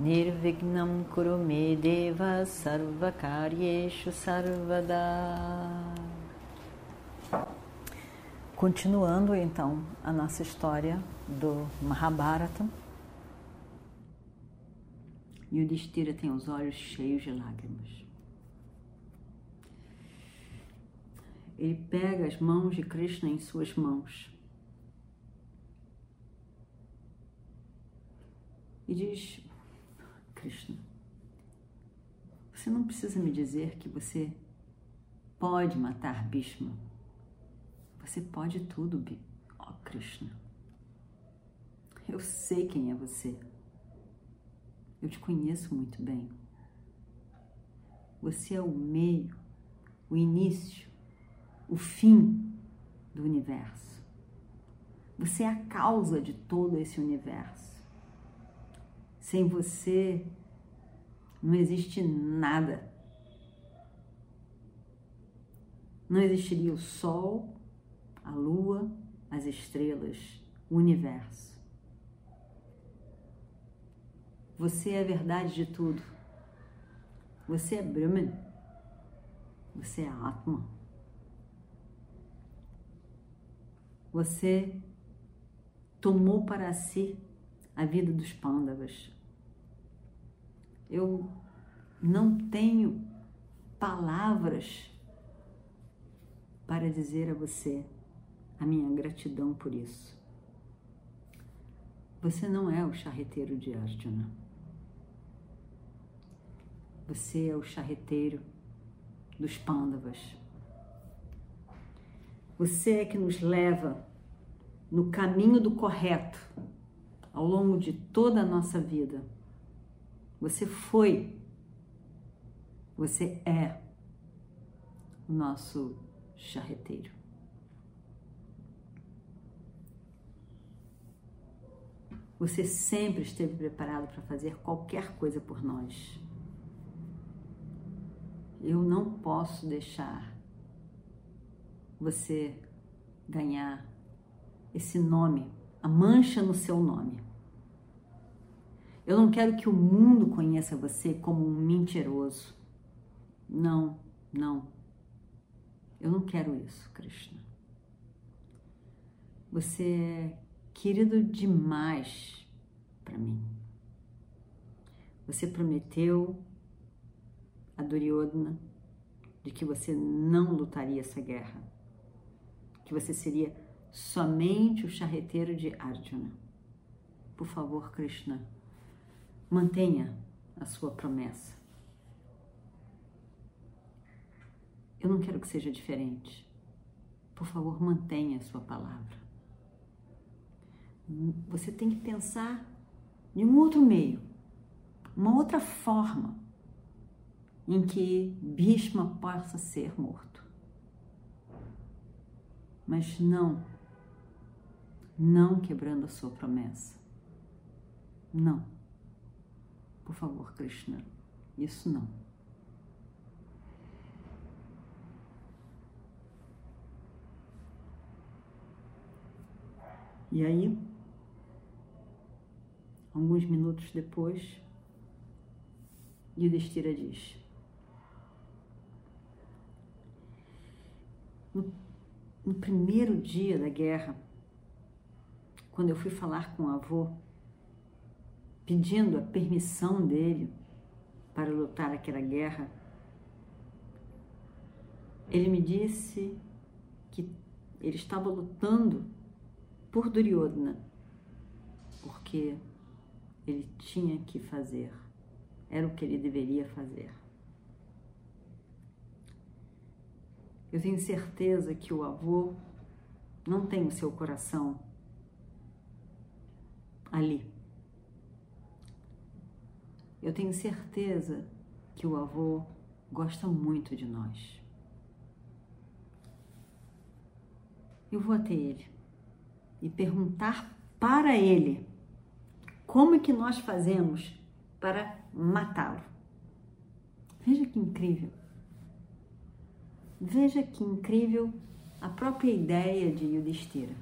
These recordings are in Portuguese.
Nirvignam Kurumedeva Sarvakaryeshu Sarvada. Continuando então a nossa história do Mahabharata, Yudhishthira tem os olhos cheios de lágrimas. Ele pega as mãos de Krishna em suas mãos. E diz: Krishna, você não precisa me dizer que você pode matar Bhishma você pode tudo, ó oh, Krishna. Eu sei quem é você. Eu te conheço muito bem. Você é o meio, o início, o fim do universo. Você é a causa de todo esse universo. Sem você não existe nada. Não existiria o sol, a lua, as estrelas, o universo. Você é a verdade de tudo. Você é Brahman. Você é Atma. Você tomou para si a vida dos pândavas. Eu não tenho palavras para dizer a você a minha gratidão por isso. Você não é o charreteiro de Arjuna. Você é o charreteiro dos pândavas. Você é que nos leva no caminho do correto ao longo de toda a nossa vida. Você foi, você é o nosso charreteiro. Você sempre esteve preparado para fazer qualquer coisa por nós. Eu não posso deixar você ganhar esse nome, a mancha no seu nome. Eu não quero que o mundo conheça você como um mentiroso. Não, não. Eu não quero isso, Krishna. Você é querido demais para mim. Você prometeu a Duryodhana de que você não lutaria essa guerra, que você seria somente o charreteiro de Arjuna. Por favor, Krishna, mantenha a sua promessa. Eu não quero que seja diferente. Por favor, mantenha a sua palavra você tem que pensar em um outro meio, uma outra forma em que Bhishma possa ser morto. Mas não, não quebrando a sua promessa. Não. Por favor, Krishna, isso não. E aí, Alguns minutos depois, Yudhishthira diz: no, no primeiro dia da guerra, quando eu fui falar com o avô, pedindo a permissão dele para lutar aquela guerra, ele me disse que ele estava lutando por Duryodhana, porque ele tinha que fazer, era o que ele deveria fazer. Eu tenho certeza que o avô não tem o seu coração ali. Eu tenho certeza que o avô gosta muito de nós. Eu vou até ele e perguntar para ele como é que nós fazemos para matá-lo. Veja que incrível. Veja que incrível a própria ideia de Yudhishthira.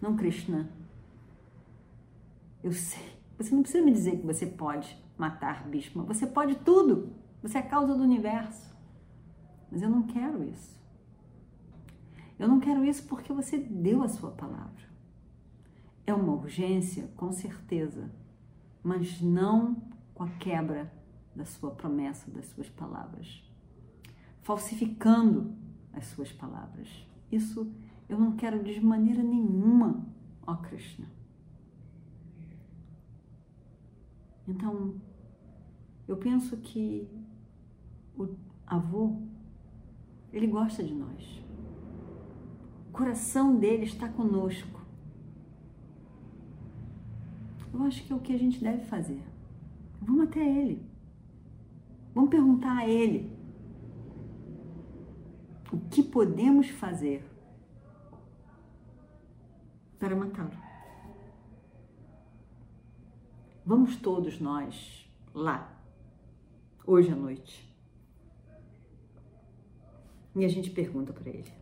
Não, Krishna. Eu sei. Você não precisa me dizer que você pode matar Bhishma. Você pode tudo. Você é a causa do universo. Mas eu não quero isso. Eu não quero isso porque você deu a sua palavra. É uma urgência, com certeza, mas não com a quebra da sua promessa, das suas palavras. Falsificando as suas palavras. Isso eu não quero de maneira nenhuma, ó Krishna. Então, eu penso que o avô, ele gosta de nós. O coração dele está conosco. Eu acho que é o que a gente deve fazer. Vamos até ele. Vamos perguntar a ele o que podemos fazer para matá-lo. Vamos todos nós lá, hoje à noite. E a gente pergunta para ele: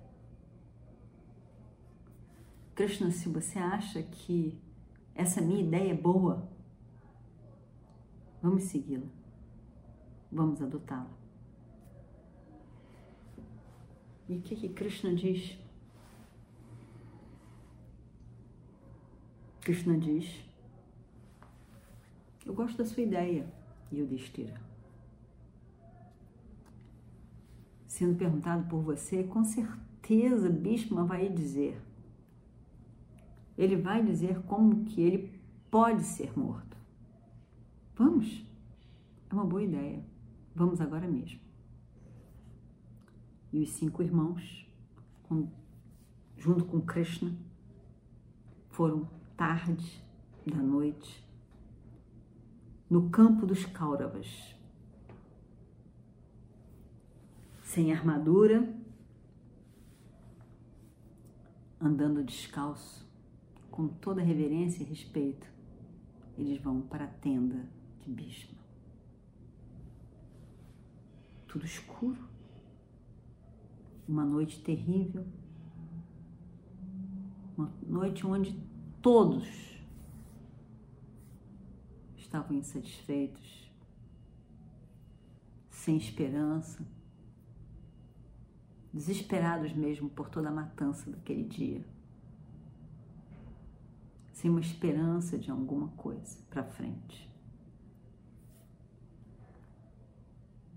Krishna, se você acha que essa minha ideia é boa, vamos segui-la, vamos adotá-la. E o que, que Krishna diz? Krishna diz: Eu gosto da sua ideia, Yudhishthira. Sendo perguntado por você, com certeza Bhishma vai dizer. Ele vai dizer como que ele pode ser morto. Vamos? É uma boa ideia. Vamos agora mesmo e os cinco irmãos, com, junto com Krishna, foram tarde da noite no campo dos Kauravas, sem armadura, andando descalço, com toda reverência e respeito, eles vão para a tenda de Bhishma. Tudo escuro. Uma noite terrível, uma noite onde todos estavam insatisfeitos, sem esperança, desesperados mesmo por toda a matança daquele dia, sem uma esperança de alguma coisa para frente.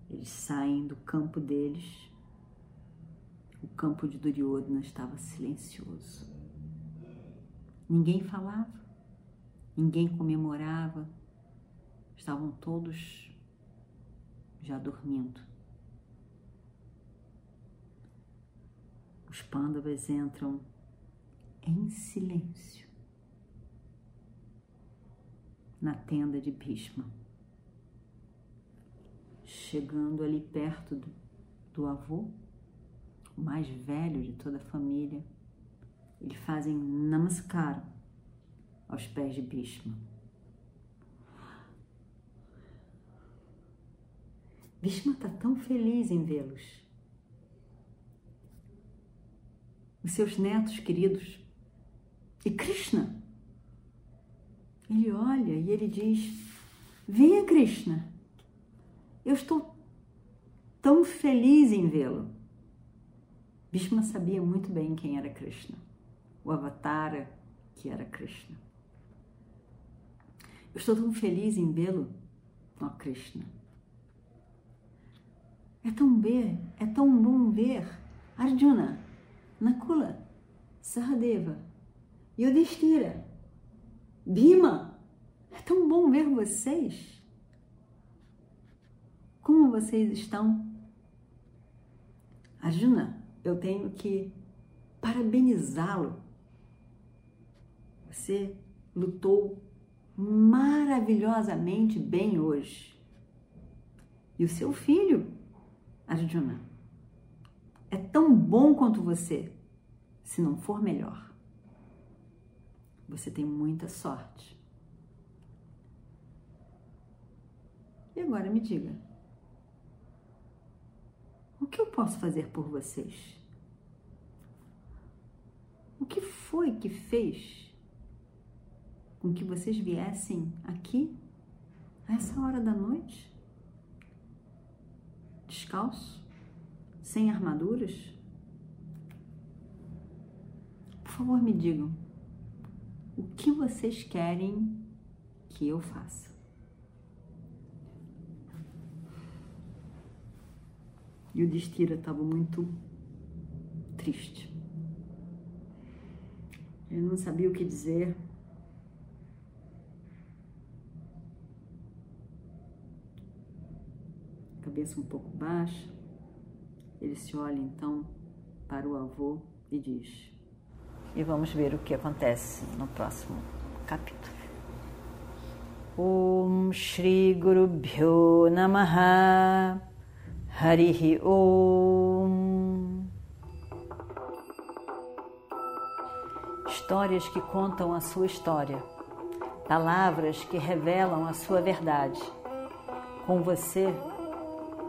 Eles saem do campo deles o campo de Duryodhana estava silencioso. Ninguém falava, ninguém comemorava, estavam todos já dormindo. Os pândavas entram em silêncio na tenda de Bhishma. Chegando ali perto do, do avô, o mais velho de toda a família, eles fazem namaskar aos pés de Bhishma. Bhishma está tão feliz em vê-los. Os seus netos queridos. E Krishna. Ele olha e ele diz: Venha, Krishna. Eu estou tão feliz em vê-lo. Bhishma sabia muito bem quem era Krishna, o Avatara que era Krishna. Eu estou tão feliz em vê-lo, ó Krishna. É tão ver, é tão bom ver Arjuna, Nakula, Sahadeva, Yudhishthira, Bhima. É tão bom ver vocês. Como vocês estão? Arjuna, eu tenho que parabenizá-lo. Você lutou maravilhosamente bem hoje. E o seu filho, Arjuna, é tão bom quanto você, se não for melhor. Você tem muita sorte. E agora me diga, o que eu posso fazer por vocês? O que foi que fez com que vocês viessem aqui a essa hora da noite? Descalço? Sem armaduras? Por favor, me digam, o que vocês querem que eu faça? E o Destira estava muito triste. Ele não sabia o que dizer. Cabeça um pouco baixa. Ele se olha então para o avô e diz: E vamos ver o que acontece no próximo capítulo. Om Shri Guru Bhyo Namaha Harihi Om. Histórias que contam a sua história, palavras que revelam a sua verdade. Com você,